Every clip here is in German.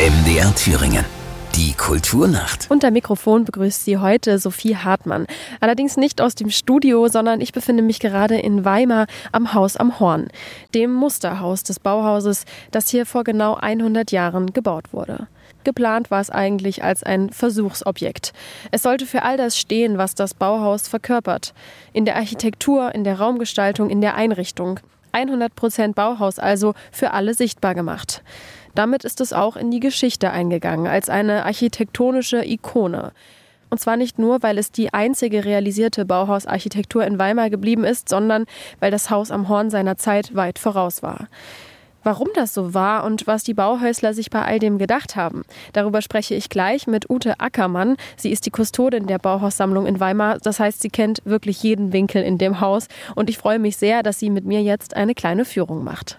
MDR Thüringen. Die Kulturnacht. Unter Mikrofon begrüßt Sie heute Sophie Hartmann. Allerdings nicht aus dem Studio, sondern ich befinde mich gerade in Weimar am Haus am Horn, dem Musterhaus des Bauhauses, das hier vor genau 100 Jahren gebaut wurde. Geplant war es eigentlich als ein Versuchsobjekt. Es sollte für all das stehen, was das Bauhaus verkörpert. In der Architektur, in der Raumgestaltung, in der Einrichtung. 100 Prozent Bauhaus also für alle sichtbar gemacht. Damit ist es auch in die Geschichte eingegangen, als eine architektonische Ikone. Und zwar nicht nur, weil es die einzige realisierte Bauhausarchitektur in Weimar geblieben ist, sondern weil das Haus am Horn seiner Zeit weit voraus war. Warum das so war und was die Bauhäusler sich bei all dem gedacht haben, darüber spreche ich gleich mit Ute Ackermann. Sie ist die Kustodin der Bauhaussammlung in Weimar. Das heißt, sie kennt wirklich jeden Winkel in dem Haus. Und ich freue mich sehr, dass sie mit mir jetzt eine kleine Führung macht.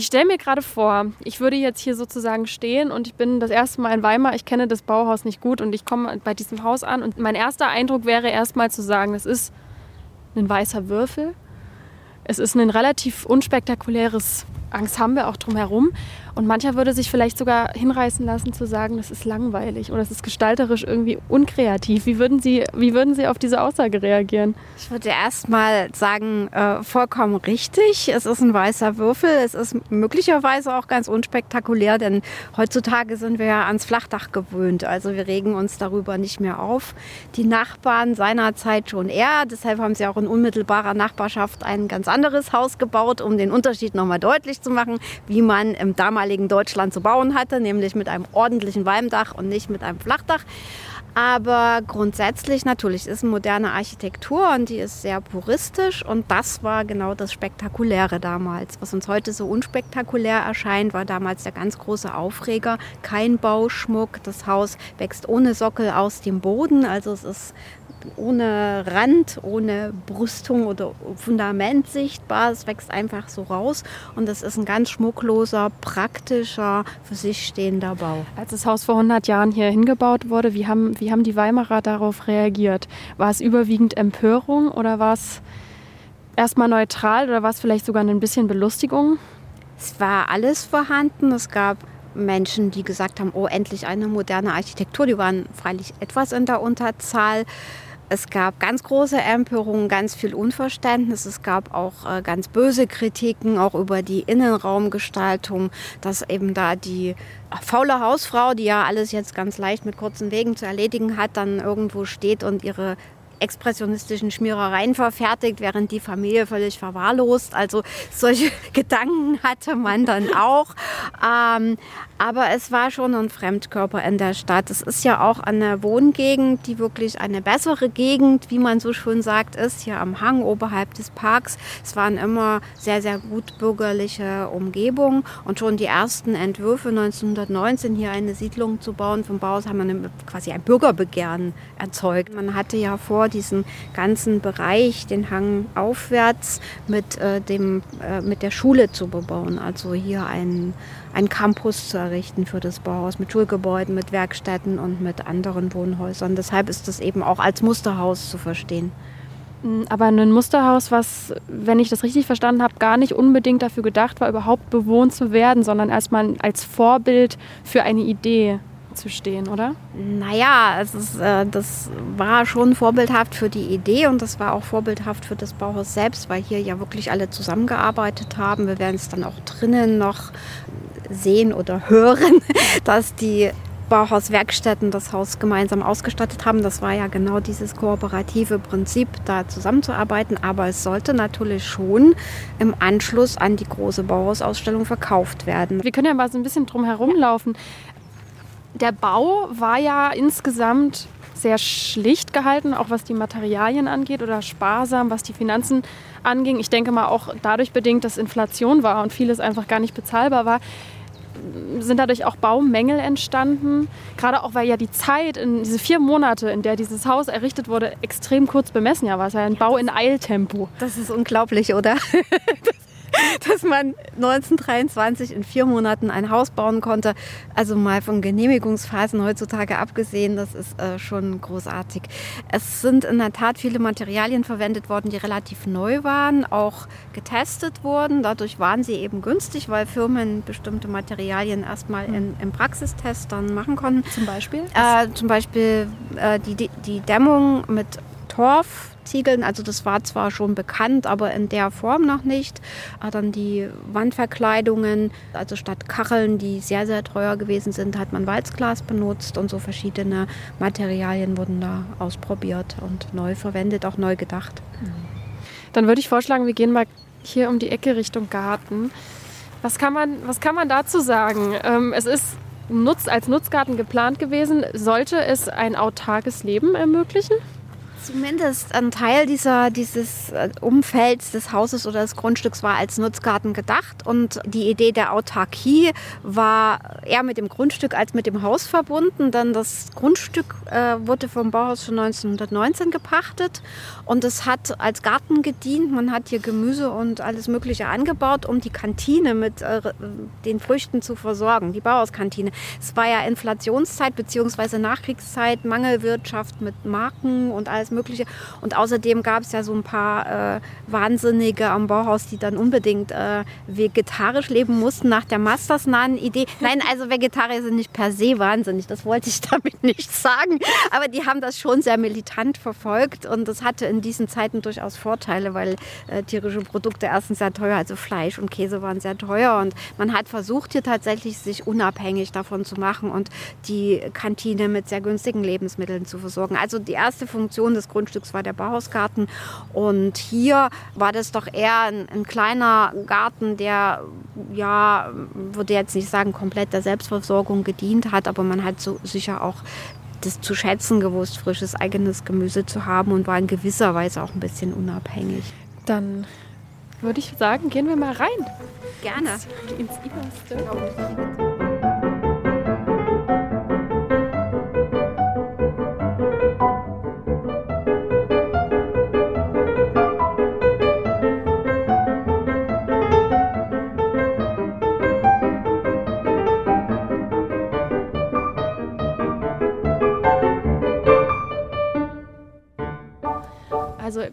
Ich stelle mir gerade vor, ich würde jetzt hier sozusagen stehen und ich bin das erste Mal in Weimar. Ich kenne das Bauhaus nicht gut und ich komme bei diesem Haus an und mein erster Eindruck wäre erstmal zu sagen, es ist ein weißer Würfel. Es ist ein relativ unspektakuläres Ensemble auch drumherum. Und mancher würde sich vielleicht sogar hinreißen lassen zu sagen, das ist langweilig oder es ist gestalterisch irgendwie unkreativ. Wie würden Sie, wie würden Sie auf diese Aussage reagieren? Ich würde erst mal sagen, äh, vollkommen richtig. Es ist ein weißer Würfel. Es ist möglicherweise auch ganz unspektakulär, denn heutzutage sind wir ja ans Flachdach gewöhnt. Also wir regen uns darüber nicht mehr auf. Die Nachbarn seinerzeit schon eher. Deshalb haben sie auch in unmittelbarer Nachbarschaft ein ganz anderes Haus gebaut, um den Unterschied nochmal deutlich zu machen, wie man im damaligen Deutschland zu bauen hatte, nämlich mit einem ordentlichen Walmdach und nicht mit einem Flachdach. Aber grundsätzlich natürlich ist moderne Architektur und die ist sehr puristisch und das war genau das Spektakuläre damals. Was uns heute so unspektakulär erscheint, war damals der ganz große Aufreger. Kein Bauschmuck, das Haus wächst ohne Sockel aus dem Boden, also es ist ohne Rand, ohne Brüstung oder Fundament sichtbar. Es wächst einfach so raus und es ist ein ganz schmuckloser, praktischer, für sich stehender Bau. Als das Haus vor 100 Jahren hier hingebaut wurde, wie haben, wie haben die Weimarer darauf reagiert? War es überwiegend Empörung oder war es erstmal neutral oder war es vielleicht sogar ein bisschen Belustigung? Es war alles vorhanden. Es gab Menschen, die gesagt haben, oh, endlich eine moderne Architektur. Die waren freilich etwas in der Unterzahl. Es gab ganz große Empörungen, ganz viel Unverständnis. Es gab auch äh, ganz böse Kritiken, auch über die Innenraumgestaltung, dass eben da die faule Hausfrau, die ja alles jetzt ganz leicht mit kurzen Wegen zu erledigen hat, dann irgendwo steht und ihre expressionistischen Schmierereien verfertigt, während die Familie völlig verwahrlost. Also solche Gedanken hatte man dann auch. Ähm, aber es war schon ein Fremdkörper in der Stadt. Es ist ja auch eine Wohngegend, die wirklich eine bessere Gegend, wie man so schön sagt, ist, hier am Hang oberhalb des Parks. Es waren immer sehr, sehr gut bürgerliche Umgebungen und schon die ersten Entwürfe 1919 hier eine Siedlung zu bauen vom Bauhaus haben quasi ein Bürgerbegehren erzeugt. Man hatte ja vor, diesen ganzen Bereich, den Hang aufwärts, mit, äh, dem, äh, mit der Schule zu bebauen. Also hier ein, ein Campus zu errichten für das Bauhaus mit Schulgebäuden, mit Werkstätten und mit anderen Wohnhäusern. Deshalb ist das eben auch als Musterhaus zu verstehen. Mm, aber ein Musterhaus, was, wenn ich das richtig verstanden habe, gar nicht unbedingt dafür gedacht war, überhaupt bewohnt zu werden, sondern erstmal als Vorbild für eine Idee zu stehen, oder? Naja, es ist, äh, das war schon vorbildhaft für die Idee und das war auch vorbildhaft für das Bauhaus selbst, weil hier ja wirklich alle zusammengearbeitet haben. Wir werden es dann auch drinnen noch sehen oder hören, dass die Bauhauswerkstätten das Haus gemeinsam ausgestattet haben. Das war ja genau dieses kooperative Prinzip, da zusammenzuarbeiten. Aber es sollte natürlich schon im Anschluss an die große Bauhausausstellung verkauft werden. Wir können ja mal so ein bisschen drum herum laufen der Bau war ja insgesamt sehr schlicht gehalten, auch was die Materialien angeht oder sparsam, was die Finanzen anging. Ich denke mal auch dadurch bedingt, dass Inflation war und vieles einfach gar nicht bezahlbar war, sind dadurch auch Baumängel entstanden. Gerade auch, weil ja die Zeit, in diese vier Monate, in der dieses Haus errichtet wurde, extrem kurz bemessen ja war. Es ja ein Bau in Eiltempo. Das ist unglaublich, oder? dass man 1923 in vier Monaten ein Haus bauen konnte. Also mal von Genehmigungsphasen heutzutage abgesehen, das ist äh, schon großartig. Es sind in der Tat viele Materialien verwendet worden, die relativ neu waren, auch getestet wurden. Dadurch waren sie eben günstig, weil Firmen bestimmte Materialien erstmal in, im Praxistest dann machen konnten. Zum Beispiel? Äh, zum Beispiel äh, die, die Dämmung mit Torfziegeln, also das war zwar schon bekannt, aber in der Form noch nicht. Äh, dann die Wandverkleidungen, also statt Kacheln, die sehr, sehr teuer gewesen sind, hat man Walzglas benutzt und so verschiedene Materialien wurden da ausprobiert und neu verwendet, auch neu gedacht. Dann würde ich vorschlagen, wir gehen mal hier um die Ecke Richtung Garten. Was kann man, was kann man dazu sagen? Ähm, es ist Nutz, als Nutzgarten geplant gewesen. Sollte es ein autarkes Leben ermöglichen? Zumindest ein Teil dieser, dieses äh, Umfelds des Hauses oder des Grundstücks war als Nutzgarten gedacht. Und die Idee der Autarkie war eher mit dem Grundstück als mit dem Haus verbunden, denn das Grundstück äh, wurde vom Bauhaus schon 1919 gepachtet und es hat als Garten gedient. Man hat hier Gemüse und alles Mögliche angebaut, um die Kantine mit äh, den Früchten zu versorgen, die Bauhauskantine. Es war ja Inflationszeit bzw. Nachkriegszeit, Mangelwirtschaft mit Marken und alles Mögliche. Und außerdem gab es ja so ein paar äh, Wahnsinnige am Bauhaus, die dann unbedingt äh, vegetarisch leben mussten nach der mastersnahen Idee. Nein, also Vegetarier sind nicht per se wahnsinnig, das wollte ich damit nicht sagen. Aber die haben das schon sehr militant verfolgt und das hatte in diesen Zeiten durchaus Vorteile, weil äh, tierische Produkte erstens sehr teuer, also Fleisch und Käse waren sehr teuer und man hat versucht hier tatsächlich sich unabhängig davon zu machen und die Kantine mit sehr günstigen Lebensmitteln zu versorgen. Also die erste Funktion des Grundstücks war der Bauhausgarten und hier war das doch eher ein, ein kleiner Garten, der ja, würde jetzt nicht sagen, komplett der Selbstversorgung gedient hat, aber man hat so sicher auch das zu schätzen gewusst, frisches eigenes Gemüse zu haben und war in gewisser Weise auch ein bisschen unabhängig. Dann würde ich sagen, gehen wir mal rein. Gerne. Ins, ins Innerste.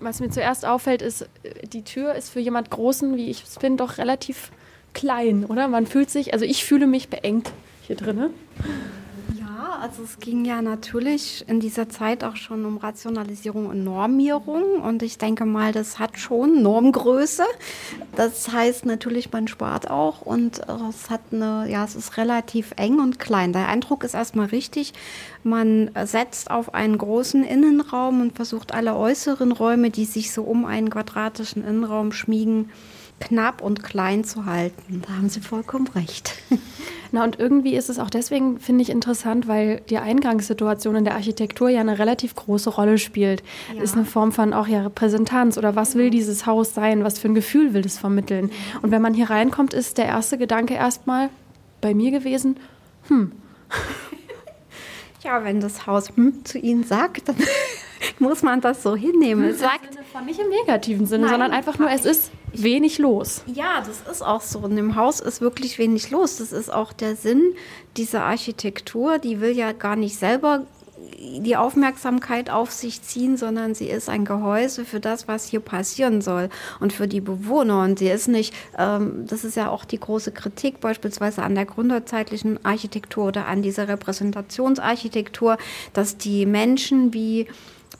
Was mir zuerst auffällt, ist, die Tür ist für jemand Großen, wie ich es bin, doch relativ klein, oder? Man fühlt sich, also ich fühle mich beengt hier drinnen. Also es ging ja natürlich in dieser Zeit auch schon um Rationalisierung und Normierung und ich denke mal, das hat schon Normgröße. Das heißt natürlich, man spart auch und es hat eine, ja, es ist relativ eng und klein. Der Eindruck ist erstmal richtig. Man setzt auf einen großen Innenraum und versucht alle äußeren Räume, die sich so um einen quadratischen Innenraum schmiegen, knapp und klein zu halten. Da haben Sie vollkommen recht. Na und irgendwie ist es auch deswegen, finde ich, interessant, weil die Eingangssituation in der Architektur ja eine relativ große Rolle spielt. Ja. Ist eine Form von auch ja Repräsentanz oder was will dieses Haus sein, was für ein Gefühl will es vermitteln. Und wenn man hier reinkommt, ist der erste Gedanke erstmal bei mir gewesen, hm. Ja, wenn das Haus hm zu Ihnen sagt, dann muss man das so hinnehmen. Es sagt von nicht im negativen Sinne, Nein, sondern einfach nur, es ist wenig los. Ja, das ist auch so. In dem Haus ist wirklich wenig los. Das ist auch der Sinn dieser Architektur. Die will ja gar nicht selber die Aufmerksamkeit auf sich ziehen, sondern sie ist ein Gehäuse für das, was hier passieren soll und für die Bewohner. Und sie ist nicht, ähm, das ist ja auch die große Kritik beispielsweise an der gründerzeitlichen Architektur oder an dieser Repräsentationsarchitektur, dass die Menschen wie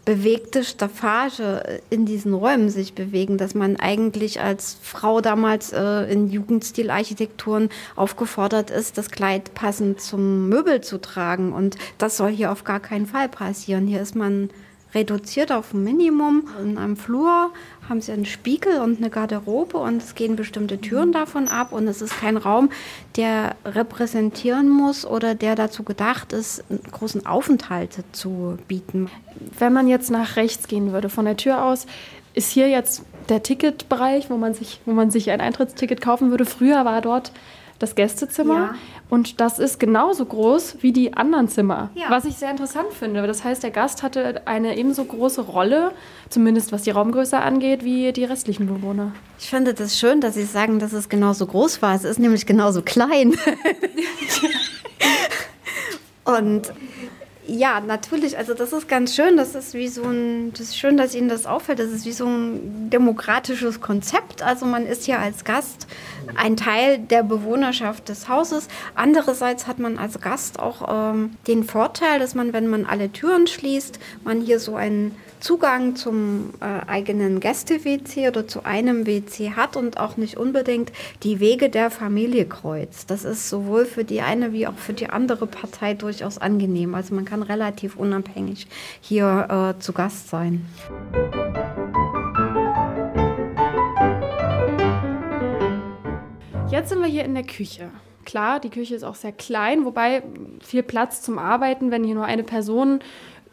bewegte Staffage in diesen Räumen sich bewegen, dass man eigentlich als Frau damals äh, in Jugendstilarchitekturen aufgefordert ist, das Kleid passend zum Möbel zu tragen. Und das soll hier auf gar keinen Fall passieren. Hier ist man reduziert auf ein Minimum. In einem Flur haben sie einen Spiegel und eine Garderobe und es gehen bestimmte Türen davon ab und es ist kein Raum, der repräsentieren muss oder der dazu gedacht ist, einen großen Aufenthalt zu bieten. Wenn man jetzt nach rechts gehen würde von der Tür aus, ist hier jetzt der Ticketbereich, wo man sich, wo man sich ein Eintrittsticket kaufen würde. Früher war dort das Gästezimmer. Ja. Und das ist genauso groß wie die anderen Zimmer. Ja. Was ich sehr interessant finde. Das heißt, der Gast hatte eine ebenso große Rolle, zumindest was die Raumgröße angeht, wie die restlichen Bewohner. Ich finde das schön, dass Sie sagen, dass es genauso groß war. Es ist nämlich genauso klein. Und ja, natürlich. Also das ist ganz schön. Das ist wie so ein, das ist schön, dass Ihnen das auffällt. Das ist wie so ein demokratisches Konzept. Also man ist hier als Gast ein Teil der Bewohnerschaft des Hauses. Andererseits hat man als Gast auch ähm, den Vorteil, dass man, wenn man alle Türen schließt, man hier so einen Zugang zum äh, eigenen Gäste-WC oder zu einem WC hat und auch nicht unbedingt die Wege der Familie kreuzt. Das ist sowohl für die eine wie auch für die andere Partei durchaus angenehm. Also man kann relativ unabhängig hier äh, zu Gast sein. Jetzt sind wir hier in der Küche. Klar, die Küche ist auch sehr klein, wobei viel Platz zum Arbeiten, wenn hier nur eine Person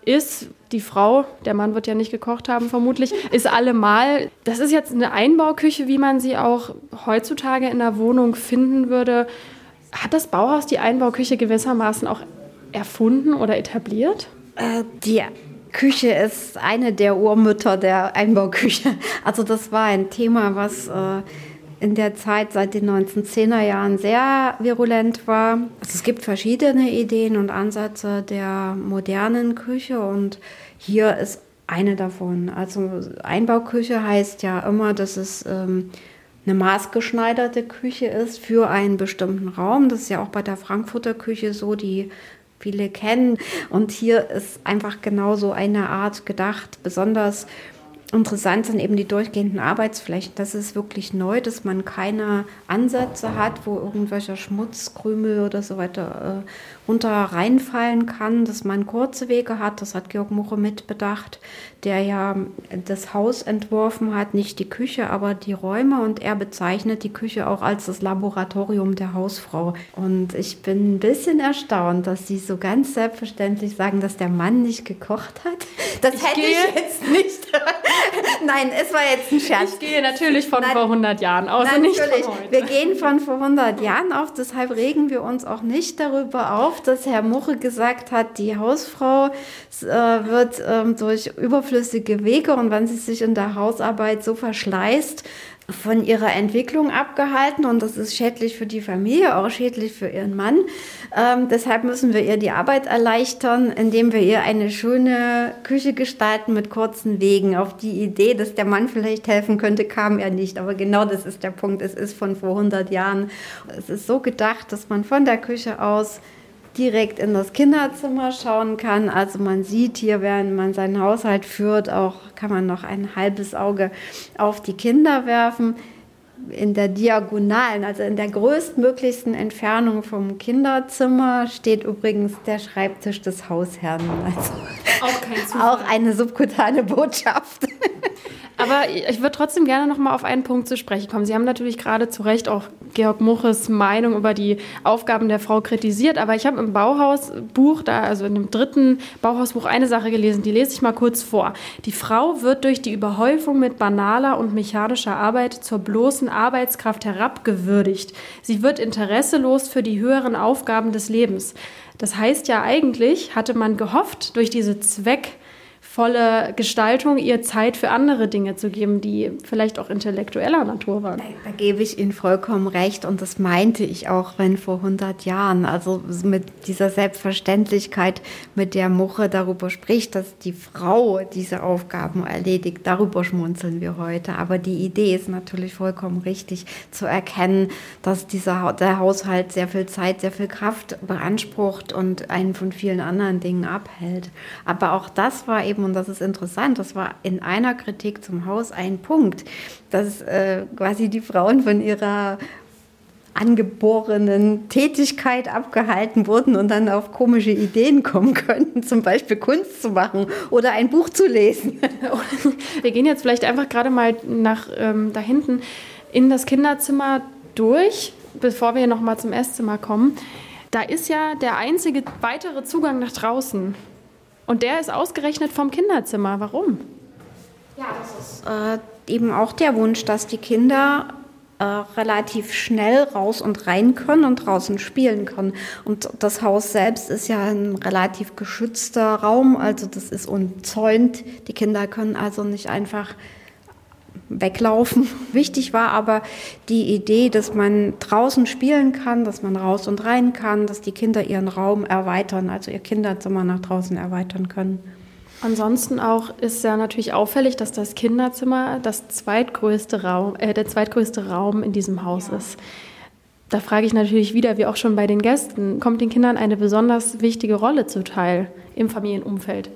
ist die Frau, der Mann wird ja nicht gekocht haben vermutlich, ist allemal, das ist jetzt eine Einbauküche, wie man sie auch heutzutage in der Wohnung finden würde. Hat das Bauhaus die Einbauküche gewissermaßen auch erfunden oder etabliert? Äh, die Küche ist eine der Urmütter der Einbauküche. Also das war ein Thema, was äh, in der Zeit seit den 1910er Jahren sehr virulent war. Also es gibt verschiedene Ideen und Ansätze der modernen Küche und hier ist eine davon. Also Einbauküche heißt ja immer, dass es ähm, eine maßgeschneiderte Küche ist für einen bestimmten Raum. Das ist ja auch bei der Frankfurter Küche so, die viele kennen. Und hier ist einfach genauso eine Art gedacht, besonders Interessant sind eben die durchgehenden Arbeitsflächen. Das ist wirklich neu, dass man keine Ansätze hat, wo irgendwelcher Schmutz, Krümel oder so weiter äh, runter reinfallen kann, dass man kurze Wege hat. Das hat Georg Muche mitbedacht, der ja das Haus entworfen hat, nicht die Küche, aber die Räume. Und er bezeichnet die Küche auch als das Laboratorium der Hausfrau. Und ich bin ein bisschen erstaunt, dass Sie so ganz selbstverständlich sagen, dass der Mann nicht gekocht hat. Das ich hätte ich jetzt nicht. Nein, es war jetzt ein Scherz. Ich gehe natürlich von Nein, vor 100 Jahren aus natürlich. Wir gehen von vor 100 Jahren auf, deshalb regen wir uns auch nicht darüber auf, dass Herr Muche gesagt hat, die Hausfrau äh, wird ähm, durch überflüssige Wege und wenn sie sich in der Hausarbeit so verschleißt, von ihrer Entwicklung abgehalten und das ist schädlich für die Familie, auch schädlich für ihren Mann. Ähm, deshalb müssen wir ihr die Arbeit erleichtern, indem wir ihr eine schöne Küche gestalten mit kurzen Wegen. Auf die Idee, dass der Mann vielleicht helfen könnte, kam er nicht. Aber genau das ist der Punkt. Es ist von vor 100 Jahren. Es ist so gedacht, dass man von der Küche aus direkt in das Kinderzimmer schauen kann. Also man sieht hier, während man seinen Haushalt führt, auch kann man noch ein halbes Auge auf die Kinder werfen. In der Diagonalen, also in der größtmöglichsten Entfernung vom Kinderzimmer, steht übrigens der Schreibtisch des Hausherrn. Also auch, auch eine subkutane Botschaft. Aber ich würde trotzdem gerne noch mal auf einen Punkt zu sprechen kommen. Sie haben natürlich gerade zu Recht auch Georg Muches Meinung über die Aufgaben der Frau kritisiert, aber ich habe im Bauhausbuch, da, also in dem dritten Bauhausbuch, eine Sache gelesen, die lese ich mal kurz vor. Die Frau wird durch die Überhäufung mit banaler und mechanischer Arbeit zur bloßen Arbeitskraft herabgewürdigt. Sie wird interesselos für die höheren Aufgaben des Lebens. Das heißt ja eigentlich, hatte man gehofft, durch diese Zweck- volle Gestaltung, ihr Zeit für andere Dinge zu geben, die vielleicht auch intellektueller Natur waren. Da, gebe ich Ihnen vollkommen recht und das meinte ich auch, wenn vor 100 Jahren, also mit dieser Selbstverständlichkeit, mit der Muche darüber spricht, dass die Frau diese Aufgaben erledigt, darüber schmunzeln wir heute. Aber die Idee ist natürlich vollkommen richtig zu erkennen, dass dieser der Haushalt sehr viel Zeit, sehr viel Kraft beansprucht und einen von vielen anderen Dingen abhält. Aber auch das war eben und das ist interessant, das war in einer Kritik zum Haus ein Punkt, dass äh, quasi die Frauen von ihrer angeborenen Tätigkeit abgehalten wurden und dann auf komische Ideen kommen könnten, zum Beispiel Kunst zu machen oder ein Buch zu lesen. Wir gehen jetzt vielleicht einfach gerade mal nach ähm, da hinten in das Kinderzimmer durch, bevor wir noch mal zum Esszimmer kommen. Da ist ja der einzige weitere Zugang nach draußen. Und der ist ausgerechnet vom Kinderzimmer. Warum? Ja, das ist äh, eben auch der Wunsch, dass die Kinder äh, relativ schnell raus und rein können und draußen spielen können. Und das Haus selbst ist ja ein relativ geschützter Raum, also das ist umzäunt. Die Kinder können also nicht einfach weglaufen. Wichtig war aber die Idee, dass man draußen spielen kann, dass man raus und rein kann, dass die Kinder ihren Raum erweitern, also ihr Kinderzimmer nach draußen erweitern können. Ansonsten auch ist ja natürlich auffällig, dass das Kinderzimmer das zweitgrößte Raum, äh, der zweitgrößte Raum in diesem Haus ja. ist. Da frage ich natürlich wieder, wie auch schon bei den Gästen, kommt den Kindern eine besonders wichtige Rolle zuteil im Familienumfeld?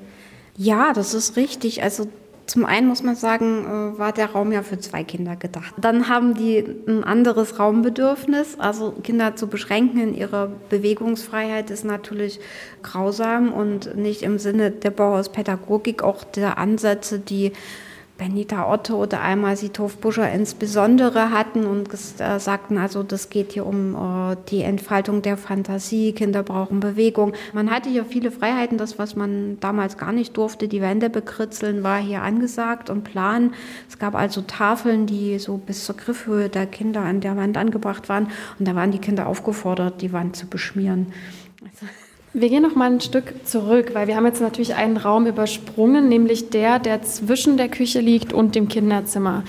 Ja, das ist richtig. Also zum einen muss man sagen, äh, war der Raum ja für zwei Kinder gedacht. Dann haben die ein anderes Raumbedürfnis. Also Kinder zu beschränken in ihrer Bewegungsfreiheit ist natürlich grausam und nicht im Sinne der Bauhauspädagogik, auch der Ansätze, die Benita Otto oder einmal Sithof Buscher insbesondere hatten und äh, sagten, also das geht hier um äh, die Entfaltung der Fantasie, Kinder brauchen Bewegung. Man hatte hier viele Freiheiten, das, was man damals gar nicht durfte, die Wände bekritzeln, war hier angesagt und plan. Es gab also Tafeln, die so bis zur Griffhöhe der Kinder an der Wand angebracht waren und da waren die Kinder aufgefordert, die Wand zu beschmieren. Also wir gehen noch mal ein Stück zurück, weil wir haben jetzt natürlich einen Raum übersprungen, nämlich der, der zwischen der Küche liegt und dem Kinderzimmer.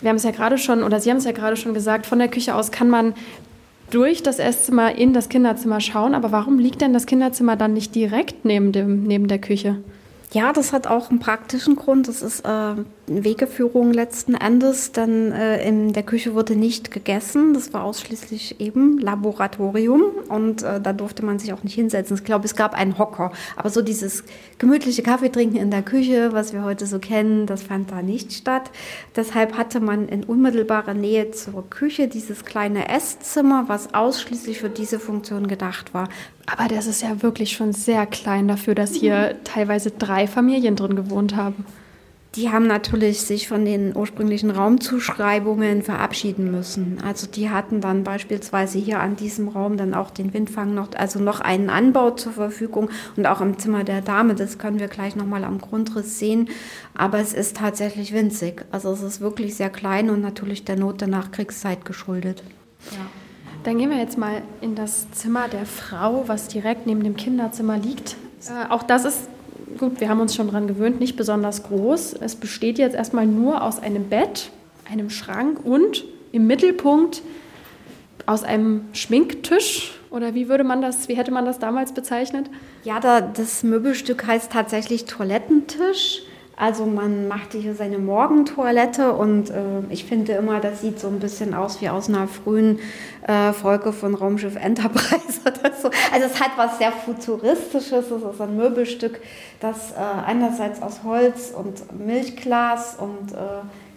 Wir haben es ja gerade schon, oder Sie haben es ja gerade schon gesagt, von der Küche aus kann man durch das Esszimmer in das Kinderzimmer schauen. Aber warum liegt denn das Kinderzimmer dann nicht direkt neben, dem, neben der Küche? Ja, das hat auch einen praktischen Grund. Das ist äh, Wegeführung letzten Endes, denn äh, in der Küche wurde nicht gegessen. Das war ausschließlich eben Laboratorium und äh, da durfte man sich auch nicht hinsetzen. Ich glaube, es gab einen Hocker, aber so dieses gemütliche Kaffeetrinken in der Küche, was wir heute so kennen, das fand da nicht statt. Deshalb hatte man in unmittelbarer Nähe zur Küche dieses kleine Esszimmer, was ausschließlich für diese Funktion gedacht war. Aber das ist ja wirklich schon sehr klein dafür, dass hier teilweise drei Familien drin gewohnt haben. Die haben natürlich sich von den ursprünglichen Raumzuschreibungen verabschieden müssen. Also die hatten dann beispielsweise hier an diesem Raum dann auch den Windfang noch, also noch einen Anbau zur Verfügung und auch im Zimmer der Dame. Das können wir gleich nochmal am Grundriss sehen. Aber es ist tatsächlich winzig. Also es ist wirklich sehr klein und natürlich der Not der Nachkriegszeit geschuldet. Ja. Dann gehen wir jetzt mal in das Zimmer der Frau, was direkt neben dem Kinderzimmer liegt. Äh, auch das ist, gut, wir haben uns schon daran gewöhnt, nicht besonders groß. Es besteht jetzt erstmal nur aus einem Bett, einem Schrank und im Mittelpunkt aus einem Schminktisch. Oder wie würde man das, wie hätte man das damals bezeichnet? Ja, da, das Möbelstück heißt tatsächlich Toilettentisch. Also man machte hier seine Morgentoilette und äh, ich finde immer, das sieht so ein bisschen aus wie aus einer frühen äh, Folge von Raumschiff Enterprise oder so. Also es hat was sehr Futuristisches, es ist ein Möbelstück, das äh, einerseits aus Holz und Milchglas und äh,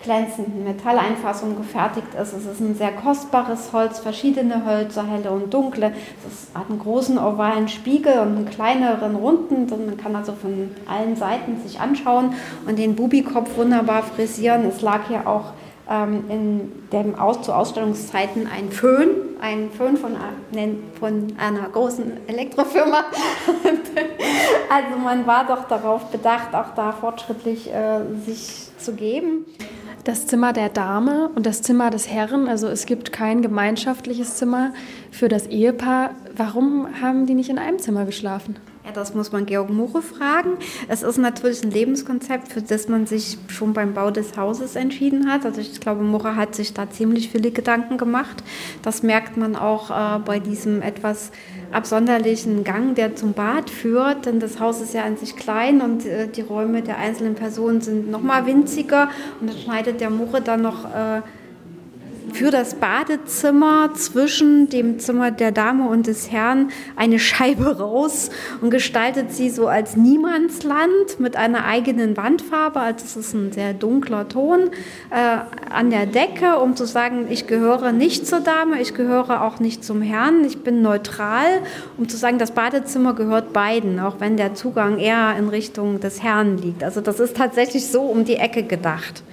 glänzenden Metalleinfassungen gefertigt ist. Es ist ein sehr kostbares Holz, verschiedene Hölzer, helle und dunkle. Es hat einen großen ovalen Spiegel und einen kleineren runden. Und man kann also von allen Seiten sich anschauen und den Bubikopf wunderbar frisieren. Es lag hier auch ähm, in dem Aus zu Ausstellungszeiten ein Föhn, ein Föhn von, von einer großen Elektrofirma. also man war doch darauf bedacht, auch da fortschrittlich äh, sich zu geben das Zimmer der Dame und das Zimmer des Herrn. Also es gibt kein gemeinschaftliches Zimmer für das Ehepaar. Warum haben die nicht in einem Zimmer geschlafen? Ja, das muss man Georg Muche fragen. Es ist natürlich ein Lebenskonzept, für das man sich schon beim Bau des Hauses entschieden hat. Also ich glaube, Muche hat sich da ziemlich viele Gedanken gemacht. Das merkt man auch äh, bei diesem etwas absonderlichen Gang, der zum Bad führt. Denn das Haus ist ja an sich klein und äh, die Räume der einzelnen Personen sind noch mal winziger. Und dann schneidet der Muche dann noch äh, für das Badezimmer zwischen dem Zimmer der Dame und des Herrn eine Scheibe raus und gestaltet sie so als Niemandsland mit einer eigenen Wandfarbe. Also es ist ein sehr dunkler Ton äh, an der Decke, um zu sagen, ich gehöre nicht zur Dame, ich gehöre auch nicht zum Herrn, ich bin neutral, um zu sagen, das Badezimmer gehört beiden, auch wenn der Zugang eher in Richtung des Herrn liegt. Also das ist tatsächlich so um die Ecke gedacht.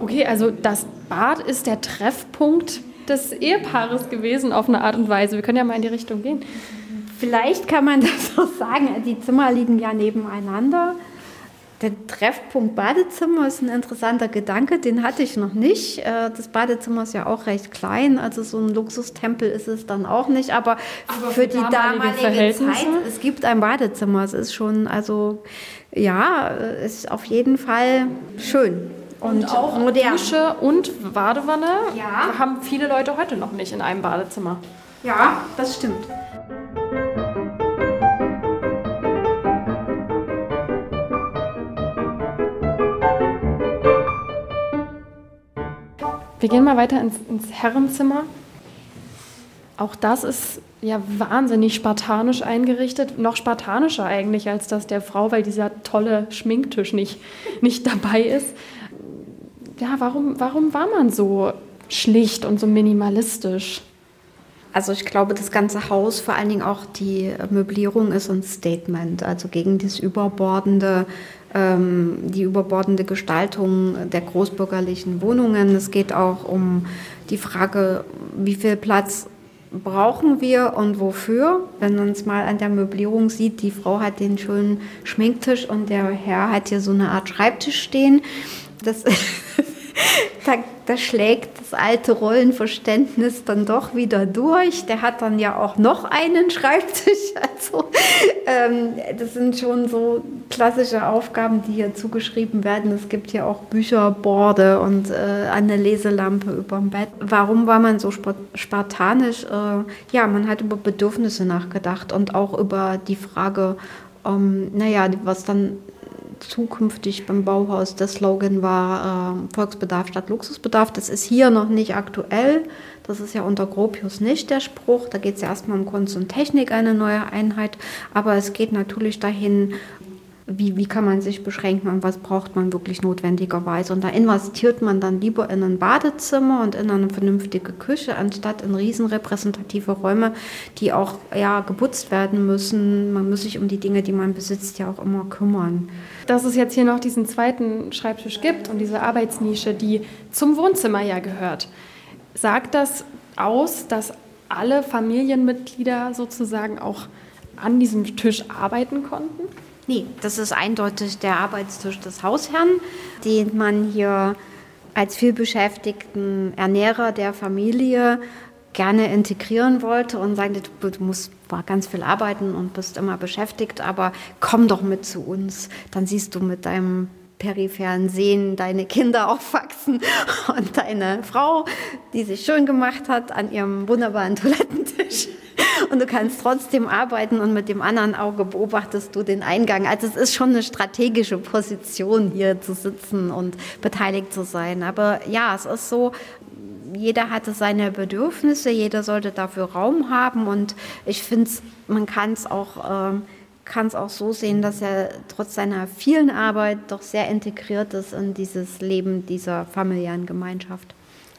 Okay, also das Bad ist der Treffpunkt des Ehepaares gewesen auf eine Art und Weise. Wir können ja mal in die Richtung gehen. Vielleicht kann man das so sagen. Die Zimmer liegen ja nebeneinander. Der Treffpunkt Badezimmer ist ein interessanter Gedanke, den hatte ich noch nicht. Äh, das Badezimmer ist ja auch recht klein, also so ein Luxustempel ist es dann auch nicht, aber, aber für, für die damalige Zeit, es gibt ein Badezimmer, es ist schon, also ja, ist auf jeden Fall schön. Und, und auch modern. Dusche und Badewanne ja. haben viele Leute heute noch nicht in einem Badezimmer. Ja, das stimmt. Wir gehen mal weiter ins, ins Herrenzimmer. Auch das ist ja wahnsinnig spartanisch eingerichtet, noch spartanischer eigentlich als das der Frau, weil dieser tolle Schminktisch nicht, nicht dabei ist. Ja, warum, warum war man so schlicht und so minimalistisch? Also ich glaube, das ganze Haus, vor allen Dingen auch die Möblierung ist ein Statement, also gegen das überbordende ähm, die überbordende Gestaltung der großbürgerlichen Wohnungen. Es geht auch um die Frage, wie viel Platz brauchen wir und wofür. Wenn man es mal an der Möblierung sieht, die Frau hat den schönen Schminktisch und der Herr hat hier so eine Art Schreibtisch stehen. Das da, da, schlägt das alte Rollenverständnis dann doch wieder durch. Der hat dann ja auch noch einen Schreibtisch. Also ähm, das sind schon so klassische Aufgaben, die hier zugeschrieben werden. Es gibt ja auch Bücherborde und äh, eine Leselampe über dem Bett. Warum war man so spartanisch? Äh, ja, man hat über Bedürfnisse nachgedacht und auch über die Frage, ähm, naja, was dann zukünftig beim Bauhaus der Slogan war äh, Volksbedarf statt Luxusbedarf. Das ist hier noch nicht aktuell. Das ist ja unter Gropius nicht der Spruch. Da geht es ja erstmal um Kunst und Technik, eine neue Einheit. Aber es geht natürlich dahin, wie, wie kann man sich beschränken und was braucht man wirklich notwendigerweise. Und da investiert man dann lieber in ein Badezimmer und in eine vernünftige Küche, anstatt in riesen repräsentative Räume, die auch ja, geputzt werden müssen. Man muss sich um die Dinge, die man besitzt, ja auch immer kümmern. Dass es jetzt hier noch diesen zweiten Schreibtisch gibt und diese Arbeitsnische, die zum Wohnzimmer ja gehört, sagt das aus, dass alle Familienmitglieder sozusagen auch an diesem Tisch arbeiten konnten? Nee, das ist eindeutig der Arbeitstisch des Hausherrn, den man hier als vielbeschäftigten Ernährer der Familie gerne integrieren wollte und sagte, du musst ganz viel arbeiten und bist immer beschäftigt, aber komm doch mit zu uns. Dann siehst du mit deinem peripheren Sehen deine Kinder aufwachsen und deine Frau, die sich schön gemacht hat an ihrem wunderbaren Toilettentisch und du kannst trotzdem arbeiten und mit dem anderen Auge beobachtest du den Eingang. Also es ist schon eine strategische Position, hier zu sitzen und beteiligt zu sein. Aber ja, es ist so, jeder hatte seine Bedürfnisse, jeder sollte dafür Raum haben und ich finde, man kann es auch... Äh, kann es auch so sehen, dass er trotz seiner vielen Arbeit doch sehr integriert ist in dieses Leben dieser familiären Gemeinschaft.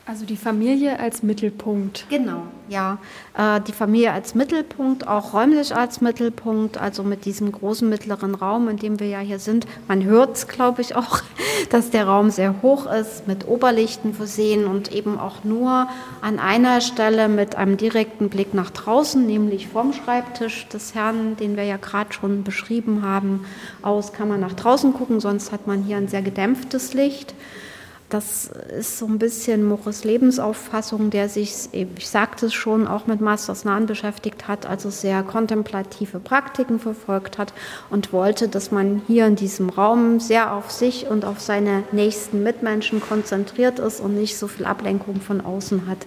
Also die Familie als Mittelpunkt. Genau, ja. Äh, die Familie als Mittelpunkt, auch räumlich als Mittelpunkt, also mit diesem großen mittleren Raum, in dem wir ja hier sind. Man hört es, glaube ich, auch, dass der Raum sehr hoch ist, mit Oberlichten versehen und eben auch nur an einer Stelle mit einem direkten Blick nach draußen, nämlich vom Schreibtisch des Herrn, den wir ja gerade schon beschrieben haben, aus kann man nach draußen gucken, sonst hat man hier ein sehr gedämpftes Licht. Das ist so ein bisschen Moris Lebensauffassung, der sich, ich sagte es schon, auch mit Masters Nahen beschäftigt hat, also sehr kontemplative Praktiken verfolgt hat und wollte, dass man hier in diesem Raum sehr auf sich und auf seine nächsten Mitmenschen konzentriert ist und nicht so viel Ablenkung von außen hat.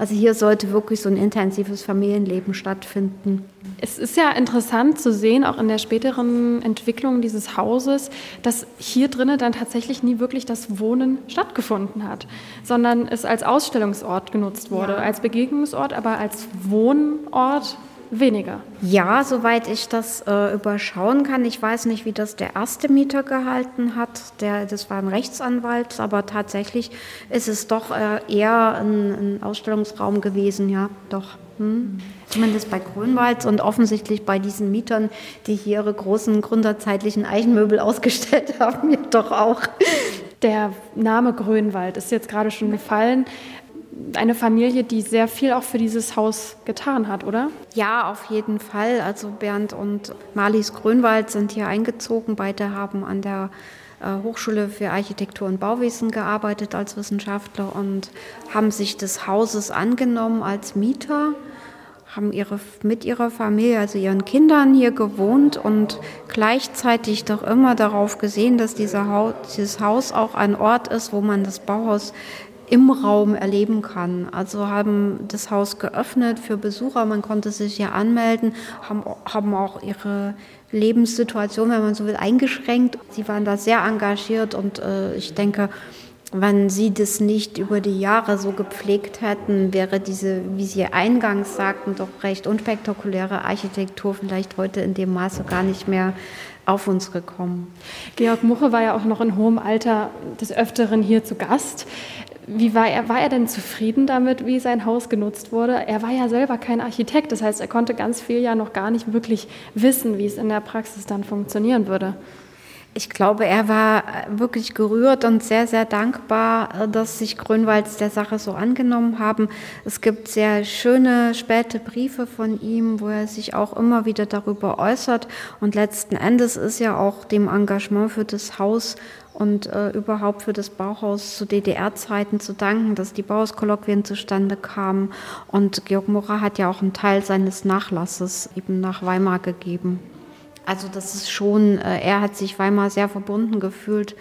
Also hier sollte wirklich so ein intensives Familienleben stattfinden. Es ist ja interessant zu sehen, auch in der späteren Entwicklung dieses Hauses, dass hier drinnen dann tatsächlich nie wirklich das Wohnen stattgefunden hat, sondern es als Ausstellungsort genutzt wurde, ja. als Begegnungsort, aber als Wohnort weniger. Ja, soweit ich das äh, überschauen kann. Ich weiß nicht, wie das der erste Mieter gehalten hat. Der, das war ein Rechtsanwalt, aber tatsächlich ist es doch äh, eher ein, ein, Ausstellungsraum gewesen, ja, doch. Hm. Zumindest bei Grünwald und offensichtlich bei diesen Mietern, die hier ihre großen gründerzeitlichen Eichenmöbel ausgestellt haben, ja doch auch. Der Name Grünwald ist jetzt gerade schon gefallen eine Familie, die sehr viel auch für dieses Haus getan hat, oder? Ja, auf jeden Fall. Also Bernd und Marlies Grünwald sind hier eingezogen. Beide haben an der äh, Hochschule für Architektur und Bauwesen gearbeitet als Wissenschaftler und haben sich des Hauses angenommen als Mieter haben ihre, mit ihrer Familie, also ihren Kindern hier gewohnt und gleichzeitig doch immer darauf gesehen, dass dieser Haus, dieses Haus auch ein Ort ist, wo man das Bauhaus im Raum erleben kann. Also haben das Haus geöffnet für Besucher, man konnte sich hier anmelden, haben, haben auch ihre Lebenssituation, wenn man so will, eingeschränkt. Sie waren da sehr engagiert und äh, ich denke, wenn Sie das nicht über die Jahre so gepflegt hätten, wäre diese, wie Sie eingangs sagten, doch recht unspektakuläre Architektur vielleicht heute in dem Maße gar nicht mehr auf uns gekommen. Georg Muche war ja auch noch in hohem Alter des Öfteren hier zu Gast. Wie war er, war er denn zufrieden damit, wie sein Haus genutzt wurde? Er war ja selber kein Architekt, das heißt, er konnte ganz viel ja noch gar nicht wirklich wissen, wie es in der Praxis dann funktionieren würde. Ich glaube, er war wirklich gerührt und sehr, sehr dankbar, dass sich Grünwalds der Sache so angenommen haben. Es gibt sehr schöne späte Briefe von ihm, wo er sich auch immer wieder darüber äußert. Und letzten Endes ist ja auch dem Engagement für das Haus und äh, überhaupt für das Bauhaus zu DDR-Zeiten zu danken, dass die Bauhauskolloquien zustande kamen. Und Georg Murrer hat ja auch einen Teil seines Nachlasses eben nach Weimar gegeben. Also das ist schon, äh, er hat sich Weimar sehr verbunden gefühlt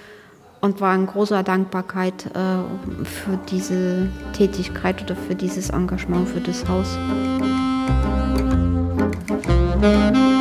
und war in großer Dankbarkeit äh, für diese Tätigkeit oder für dieses Engagement für das Haus. Ursprünglich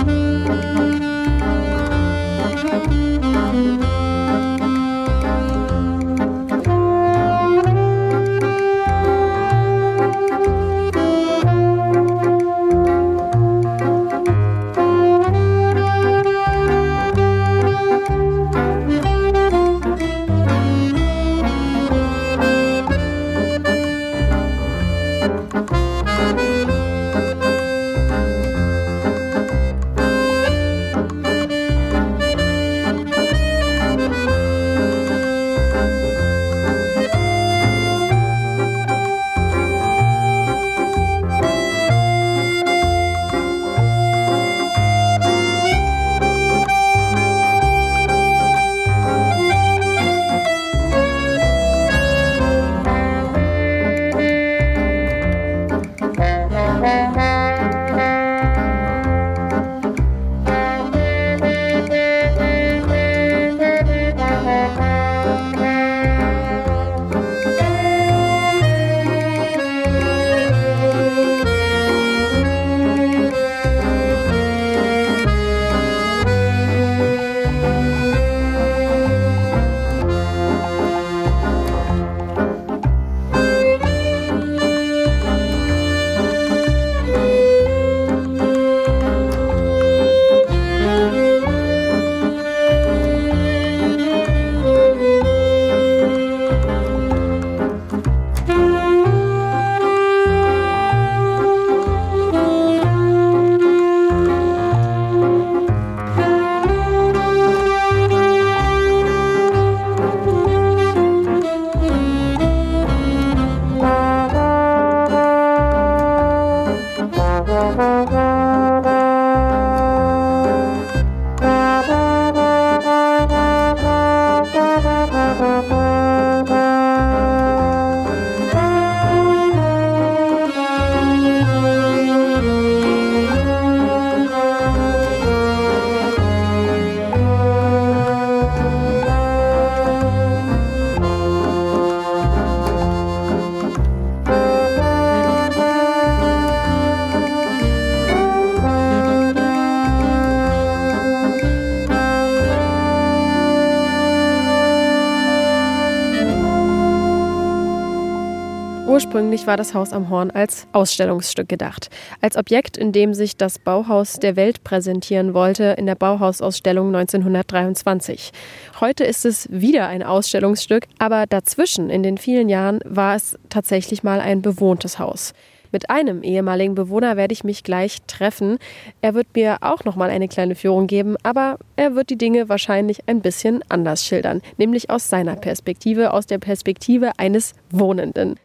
war das Haus am Horn als Ausstellungsstück gedacht, als Objekt, in dem sich das Bauhaus der Welt präsentieren wollte in der Bauhausausstellung 1923. Heute ist es wieder ein Ausstellungsstück, aber dazwischen in den vielen Jahren war es tatsächlich mal ein bewohntes Haus. Mit einem ehemaligen Bewohner werde ich mich gleich treffen. Er wird mir auch noch mal eine kleine Führung geben, aber er wird die Dinge wahrscheinlich ein bisschen anders schildern, nämlich aus seiner Perspektive, aus der Perspektive eines Wohnenden.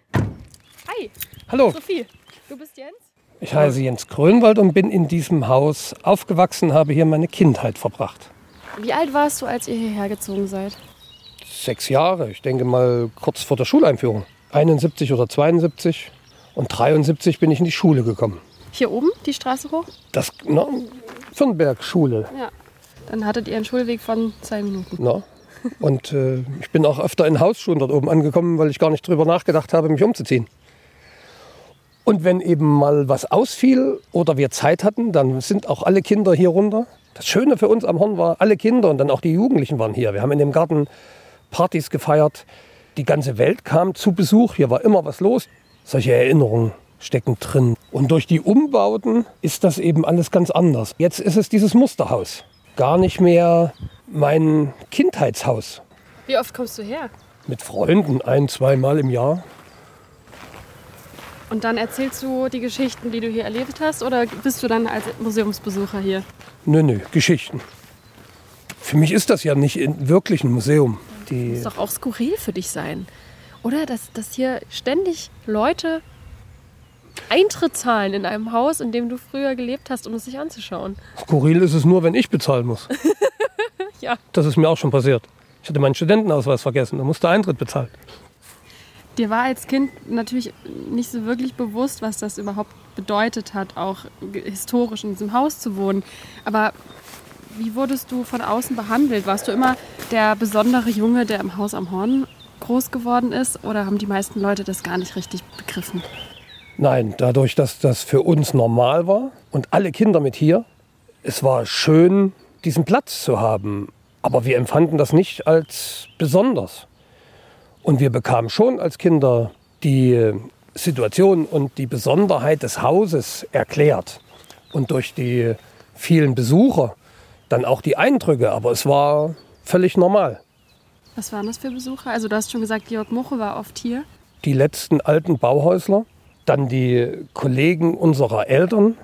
Hi, Hallo, Sophie. Du bist Jens? ich heiße Jens Grönwald und bin in diesem Haus aufgewachsen, habe hier meine Kindheit verbracht. Wie alt warst du, als ihr hierher gezogen seid? Sechs Jahre, ich denke mal kurz vor der Schuleinführung. 71 oder 72 und 73 bin ich in die Schule gekommen. Hier oben, die Straße hoch? Das, na, Fürnberg-Schule. Ja. Dann hattet ihr einen Schulweg von zwei Minuten. Na. Und äh, ich bin auch öfter in Hausschuhen dort oben angekommen, weil ich gar nicht drüber nachgedacht habe, mich umzuziehen. Und wenn eben mal was ausfiel oder wir Zeit hatten, dann sind auch alle Kinder hier runter. Das Schöne für uns am Horn war, alle Kinder und dann auch die Jugendlichen waren hier. Wir haben in dem Garten Partys gefeiert. Die ganze Welt kam zu Besuch. Hier war immer was los. Solche Erinnerungen stecken drin. Und durch die Umbauten ist das eben alles ganz anders. Jetzt ist es dieses Musterhaus. Gar nicht mehr mein Kindheitshaus. Wie oft kommst du her? Mit Freunden ein, zweimal im Jahr. Und dann erzählst du die Geschichten, die du hier erlebt hast, oder bist du dann als Museumsbesucher hier? Nö, nö, Geschichten. Für mich ist das ja nicht wirklich ein Museum. Die, Muss doch auch skurril für dich sein. Oder? Dass, dass hier ständig Leute Eintritt zahlen in einem Haus, in dem du früher gelebt hast, um es sich anzuschauen. skurril ist es nur, wenn ich bezahlen muss. Ja. Das ist mir auch schon passiert. Ich hatte meinen Studentenausweis vergessen, da musste Eintritt bezahlen. Dir war als Kind natürlich nicht so wirklich bewusst, was das überhaupt bedeutet hat, auch historisch in diesem Haus zu wohnen. Aber wie wurdest du von außen behandelt? Warst du immer der besondere Junge, der im Haus am Horn groß geworden ist? Oder haben die meisten Leute das gar nicht richtig begriffen? Nein, dadurch, dass das für uns normal war und alle Kinder mit hier, es war schön, diesen Platz zu haben. Aber wir empfanden das nicht als besonders. Und wir bekamen schon als Kinder die Situation und die Besonderheit des Hauses erklärt. Und durch die vielen Besucher dann auch die Eindrücke. Aber es war völlig normal. Was waren das für Besucher? Also du hast schon gesagt, Georg Muche war oft hier. die letzten alten Bauhäusler, dann die Kollegen unserer Eltern.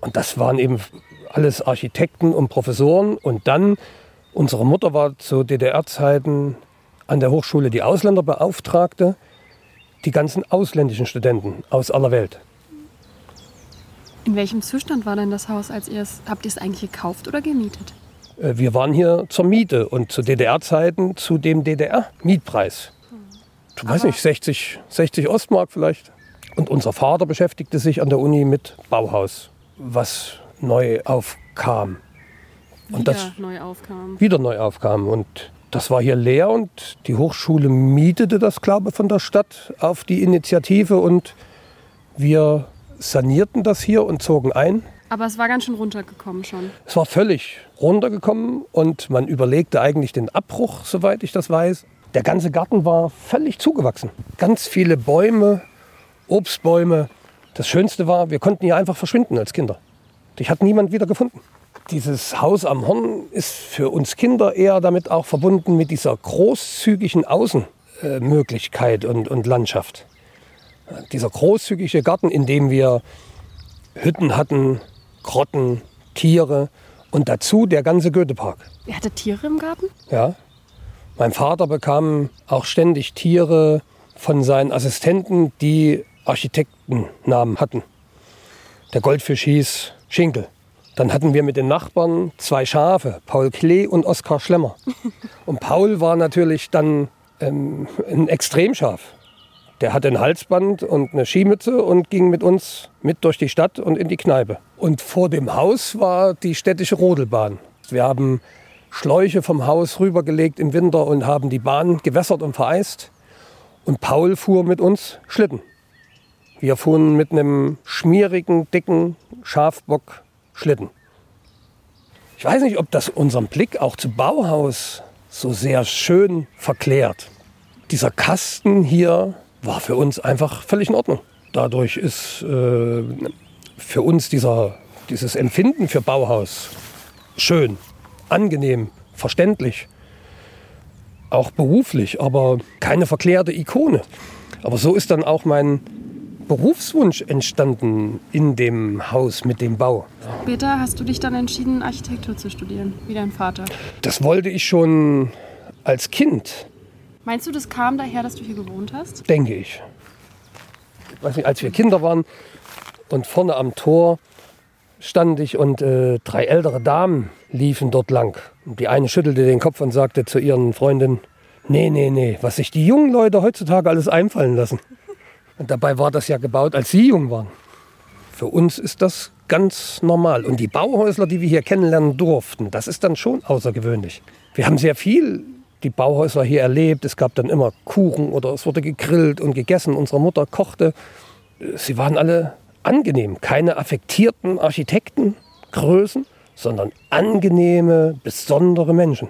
Und das waren eben alles Architekten und Professoren. Und dann, unsere Mutter war zu DDR-Zeiten an der Hochschule die Ausländerbeauftragte, die ganzen ausländischen Studenten aus aller Welt. In welchem Zustand war denn das Haus, als ihr es, habt ihr es eigentlich gekauft oder gemietet? Äh, Wir waren hier zur Miete und zu DDR-Zeiten zu dem DDR-Mietpreis. Ich weiß nicht, 60, 60 Ostmark vielleicht. Und unser Vater beschäftigte sich an der Uni mit Bauhaus, was neu aufkam. Und Wieder das neu aufkam. wieder neu aufkam. Und das war hier leer und die Hochschule mietete das, glaube ich, von der Stadt auf die Initiative und wir sanierten das hier und zogen ein. Aber es war ganz schön runtergekommen schon. Es war völlig runtergekommen und man überlegte eigentlich den Abbruch, soweit ich das weiß. Der ganze Garten war völlig zugewachsen. Ganz viele Bäume, Obstbäume. Das Schönste war, wir konnten hier einfach verschwinden als Kinder. Dich hat niemand wieder gefunden. Dieses Haus am Horn ist für uns Kinder eher damit auch verbunden mit dieser großzügigen Außenmöglichkeit und, und Landschaft. Dieser großzügige Garten, in dem wir Hütten hatten, Grotten, Tiere und dazu der ganze Goethepark. Ihr hattet Tiere im Garten? Ja. Mein Vater bekam auch ständig Tiere von seinen Assistenten, die Architektennamen hatten. Der Goldfisch hieß Schinkel. Dann hatten wir mit den Nachbarn zwei Schafe, Paul Klee und Oskar Schlemmer. Und Paul war natürlich dann ähm, ein Extremschaf. Der hatte ein Halsband und eine Skimütze und ging mit uns mit durch die Stadt und in die Kneipe. Und vor dem Haus war die städtische Rodelbahn. Wir haben Schläuche vom Haus rübergelegt im Winter und haben die Bahn gewässert und vereist. Und Paul fuhr mit uns Schlitten. Wir fuhren mit einem schmierigen, dicken Schafbock Schlitten. Ich weiß nicht, ob das unseren Blick auch zu Bauhaus so sehr schön verklärt. Dieser Kasten hier war für uns einfach völlig in Ordnung. Dadurch ist äh, für uns dieser, dieses Empfinden für Bauhaus schön, angenehm, verständlich, auch beruflich, aber keine verklärte Ikone. Aber so ist dann auch mein Berufswunsch entstanden in dem Haus mit dem Bau. Später hast du dich dann entschieden, Architektur zu studieren, wie dein Vater. Das wollte ich schon als Kind, Meinst du, das kam daher, dass du hier gewohnt hast? denke ich. weiß nicht, als wir Kinder waren und vorne am Tor stand ich und äh, drei ältere Damen liefen dort lang. Und die eine schüttelte den Kopf und sagte zu ihren Freundinnen, nee, nee, nee, was sich die jungen Leute heutzutage alles einfallen lassen. Und dabei war das ja gebaut, als sie jung waren. Für uns ist das ganz normal. Und die Bauhäusler, die wir hier kennenlernen durften, das ist dann schon außergewöhnlich. Wir haben sehr viel die Bauhäusler hier erlebt. Es gab dann immer Kuchen oder es wurde gegrillt und gegessen. Unsere Mutter kochte. Sie waren alle angenehm. Keine affektierten Architektengrößen, sondern angenehme, besondere Menschen.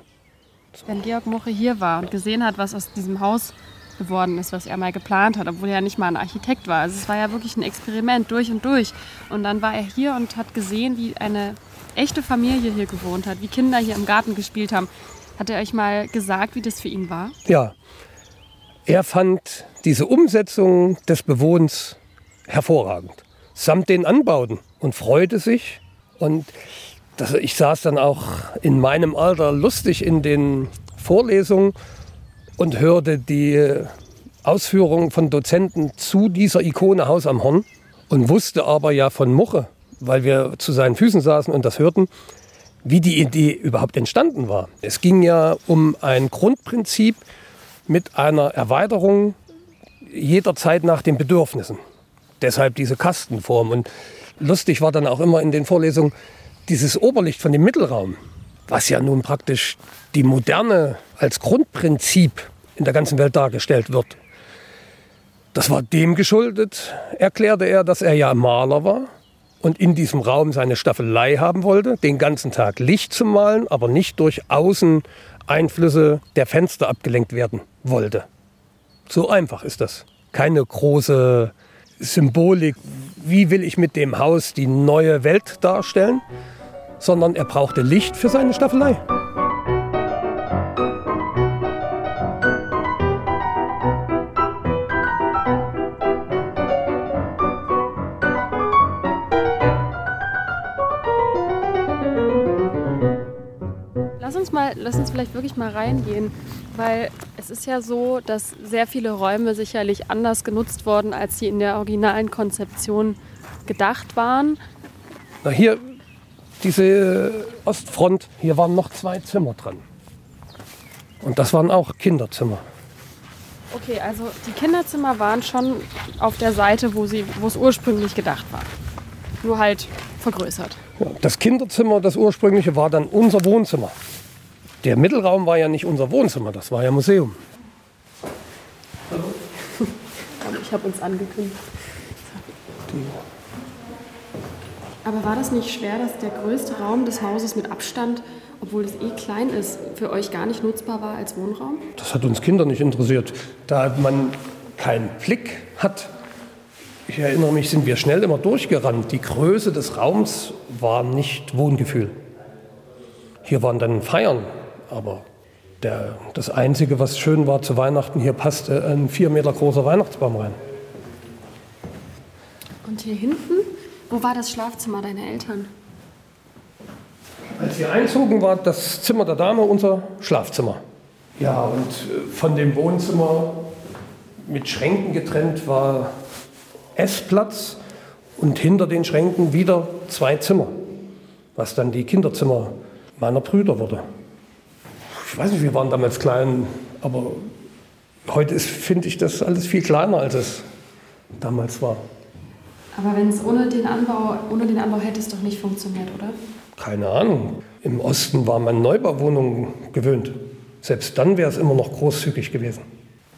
Wenn Georg Moche hier war und gesehen hat, was aus diesem Haus geworden ist, was er mal geplant hat, obwohl er ja nicht mal ein Architekt war. Also es war ja wirklich ein Experiment durch und durch. Und dann war er hier und hat gesehen, wie eine echte Familie hier gewohnt hat, wie Kinder hier im Garten gespielt haben. Hat er euch mal gesagt, wie das für ihn war? Ja. Er fand diese Umsetzung des Bewohnens hervorragend, samt den Anbauten und freute sich. Und das, ich saß dann auch in meinem Alter lustig in den Vorlesungen und hörte die Ausführungen von Dozenten zu dieser Ikone Haus am Horn und wusste aber ja von Muche, weil wir zu seinen Füßen saßen und das hörten, wie die Idee überhaupt entstanden war. Es ging ja um ein Grundprinzip mit einer Erweiterung jederzeit nach den Bedürfnissen. Deshalb diese Kastenform. Und lustig war dann auch immer in den Vorlesungen dieses Oberlicht von dem Mittelraum, was ja nun praktisch die Moderne als Grundprinzip in der ganzen Welt dargestellt wird. Das war dem geschuldet, erklärte er, dass er ja Maler war und in diesem Raum seine Staffelei haben wollte, den ganzen Tag Licht zu malen, aber nicht durch Außeneinflüsse der Fenster abgelenkt werden wollte. So einfach ist das. Keine große Symbolik, wie will ich mit dem Haus die neue Welt darstellen, sondern er brauchte Licht für seine Staffelei. Wirklich mal reingehen, weil es ist ja so, dass sehr viele Räume sicherlich anders genutzt wurden, als sie in der originalen Konzeption gedacht waren. Na hier, diese Ostfront, hier waren noch zwei Zimmer dran. Und das waren auch Kinderzimmer. Okay, also die Kinderzimmer waren schon auf der Seite, wo, sie, wo es ursprünglich gedacht war. Nur halt vergrößert. Ja, das Kinderzimmer, das ursprüngliche, war dann unser Wohnzimmer. Der Mittelraum war ja nicht unser Wohnzimmer, das war ja Museum. Hallo. Ich habe uns angekündigt. Aber war das nicht schwer, dass der größte Raum des Hauses mit Abstand, obwohl es eh klein ist, für euch gar nicht nutzbar war als Wohnraum? Das hat uns Kinder nicht interessiert. Da man keinen Blick hat, ich erinnere mich, sind wir schnell immer durchgerannt. Die Größe des Raums war nicht Wohngefühl. Hier waren dann Feiern, aber der, das Einzige, was schön war zu Weihnachten, hier passte ein vier Meter großer Weihnachtsbaum rein. Und hier hinten, wo war das Schlafzimmer deiner Eltern? Als wir einzogen, war das Zimmer der Dame unser Schlafzimmer. Ja, und äh, von dem Wohnzimmer mit Schränken getrennt war Essplatz und hinter den Schränken wieder zwei Zimmer, was dann die Kinderzimmer meiner Brüder wurde ich weiß nicht, wir waren damals klein, aber heute finde ich das alles viel kleiner, als es damals war. Aber wenn es ohne den Anbau, ohne den Anbau hätte es doch nicht funktioniert, oder? Keine Ahnung. Im Osten war man Neubauwohnungen gewöhnt. Selbst dann wäre es immer noch großzügig gewesen.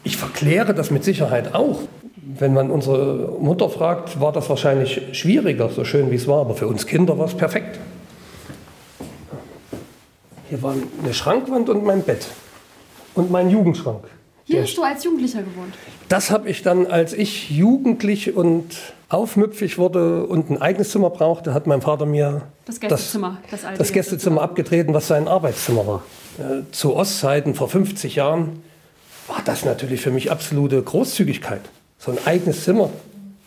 Ich verkläre das mit Sicherheit auch. Wenn man unsere Mutter fragt, war das wahrscheinlich schwieriger, so schön wie es war. Aber für uns Kinder war es perfekt. Hier war eine Schrankwand und mein Bett. Und mein Jugendschrank. Hier hast du als Jugendlicher gewohnt? Das habe ich dann, als ich jugendlich und aufmüpfig wurde und ein eigenes Zimmer brauchte, hat mein Vater mir das Gästezimmer, das, das, das Gästezimmer abgetreten, was sein Arbeitszimmer war. Äh, zu Ostzeiten vor 50 Jahren war das natürlich für mich absolute Großzügigkeit. So ein eigenes Zimmer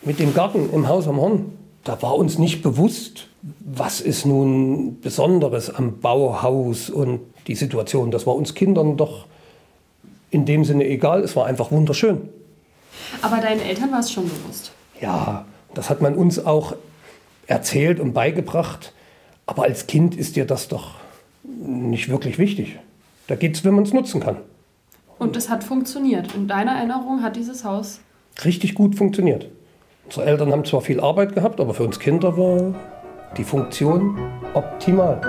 mit dem Garten im Haus am Horn. Da war uns nicht bewusst, was ist nun Besonderes am Bauhaus und die Situation. Das war uns Kindern doch in dem Sinne egal. Es war einfach wunderschön. Aber deinen Eltern war es schon bewusst. Ja, das hat man uns auch erzählt und beigebracht. Aber als Kind ist dir das doch nicht wirklich wichtig. Da geht es, wenn man es nutzen kann. Und es hat funktioniert. In deiner Erinnerung hat dieses Haus richtig gut funktioniert. Unsere Eltern haben zwar viel Arbeit gehabt, aber für uns Kinder war die Funktion optimal.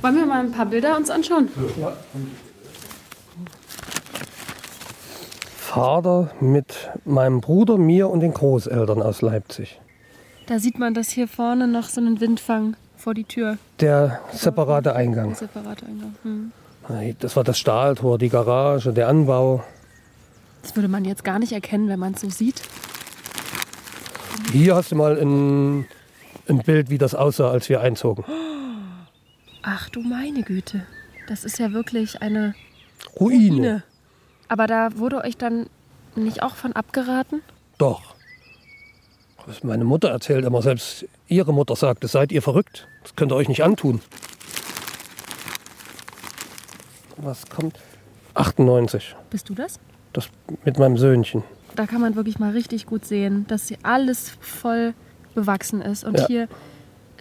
Wollen wir mal ein paar Bilder uns anschauen? Ja. Vater mit meinem Bruder, mir und den Großeltern aus Leipzig. Da sieht man, dass hier vorne noch so einen Windfang vor die Tür. Der separate Eingang. Der separate Eingang. Hm. Das war das Stahltor, die Garage, der Anbau. Das würde man jetzt gar nicht erkennen, wenn man es so sieht. Hier hast du mal ein, ein Bild, wie das aussah, als wir einzogen. Ach du meine Güte. Das ist ja wirklich eine Ruine. Ruine. Aber da wurde euch dann nicht auch von abgeraten? Doch. Meine Mutter erzählt immer, selbst ihre Mutter sagt, seid ihr verrückt. Das könnt ihr euch nicht antun. Was kommt? 98. Bist du das? Das mit meinem Söhnchen. Da kann man wirklich mal richtig gut sehen, dass hier alles voll bewachsen ist. Und ja. hier,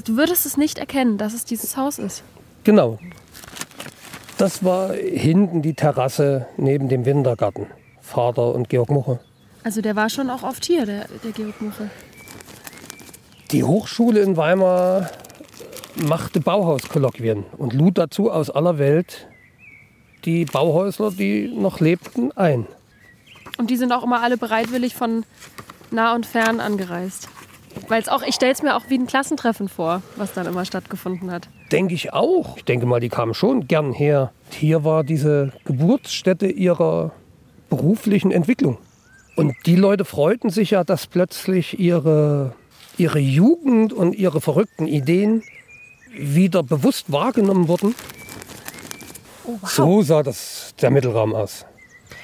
du würdest es nicht erkennen, dass es dieses Haus ist. Genau. Das war hinten die Terrasse neben dem Wintergarten. Vater und Georg Muche. Also der war schon auch oft hier, der, der Georg Muche. Die Hochschule in Weimar machte Bauhauskolloquien und lud dazu aus aller Welt die Bauhäusler, die noch lebten, ein. Und die sind auch immer alle bereitwillig von nah und fern angereist. Weil es auch, ich stelle es mir auch wie ein Klassentreffen vor, was dann immer stattgefunden hat. Denke ich auch. Ich denke mal, die kamen schon gern her. Hier war diese Geburtsstätte ihrer beruflichen Entwicklung. Und die Leute freuten sich ja, dass plötzlich ihre, ihre Jugend und ihre verrückten Ideen wieder bewusst wahrgenommen wurden. Oh, wow. So sah das, der Mittelraum aus.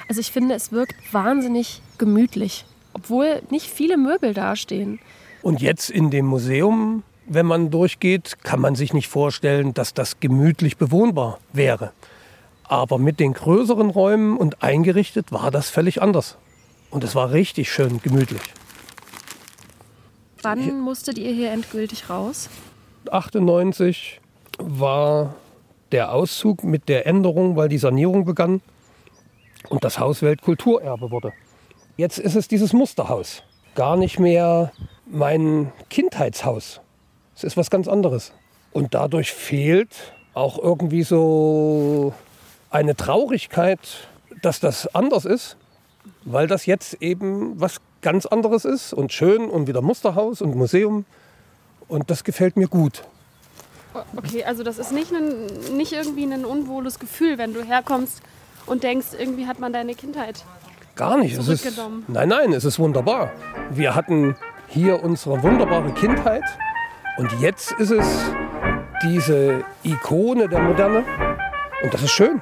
Also ich finde, es wirkt wahnsinnig gemütlich, obwohl nicht viele Möbel dastehen. Und jetzt in dem Museum, wenn man durchgeht, kann man sich nicht vorstellen, dass das gemütlich bewohnbar wäre. Aber mit den größeren Räumen und eingerichtet war das völlig anders. Und es war richtig schön gemütlich. Wann musstet ihr hier endgültig raus? 98 war der Auszug mit der Änderung, weil die Sanierung begann und das Haus Weltkulturerbe wurde. Jetzt ist es dieses Musterhaus. Gar nicht mehr mein Kindheitshaus. Es ist was ganz anderes. Und dadurch fehlt auch irgendwie so eine Traurigkeit, dass das anders ist, weil das jetzt eben was ganz anderes ist und schön und wieder Musterhaus und Museum. Und das gefällt mir gut. Okay, also das ist nicht, ein, nicht irgendwie ein unwohles Gefühl, wenn du herkommst und denkst, irgendwie hat man deine Kindheit. Gar nicht. Es ist, nein, nein, es ist wunderbar. Wir hatten hier unsere wunderbare Kindheit. Und jetzt ist es diese Ikone der Moderne. Und das ist schön.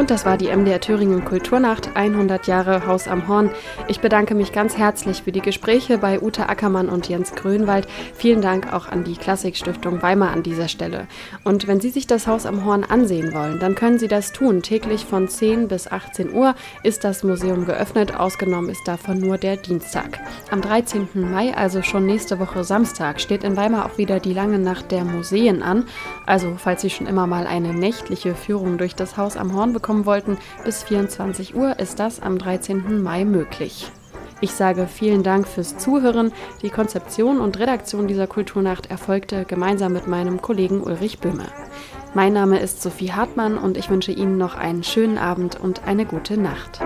Und das war die MDR Thüringen Kulturnacht 100 Jahre Haus am Horn. Ich bedanke mich ganz herzlich für die Gespräche bei Ute Ackermann und Jens Grönwald. Vielen Dank auch an die Klassikstiftung Weimar an dieser Stelle. Und wenn Sie sich das Haus am Horn ansehen wollen, dann können Sie das tun. Täglich von 10 bis 18 Uhr ist das Museum geöffnet. Ausgenommen ist davon nur der Dienstag. Am 13. Mai, also schon nächste Woche Samstag, steht in Weimar auch wieder die lange Nacht der Museen an. Also, falls Sie schon immer mal eine nächtliche Führung durch das Haus am Horn bekommen kommen wollten, bis 24 Uhr ist das am 13. Mai möglich. Ich sage vielen Dank fürs Zuhören. Die Konzeption und Redaktion dieser Kulturnacht erfolgte gemeinsam mit meinem Kollegen Ulrich Böhme. Mein Name ist Sophie Hartmann und ich wünsche Ihnen noch einen schönen Abend und eine gute Nacht.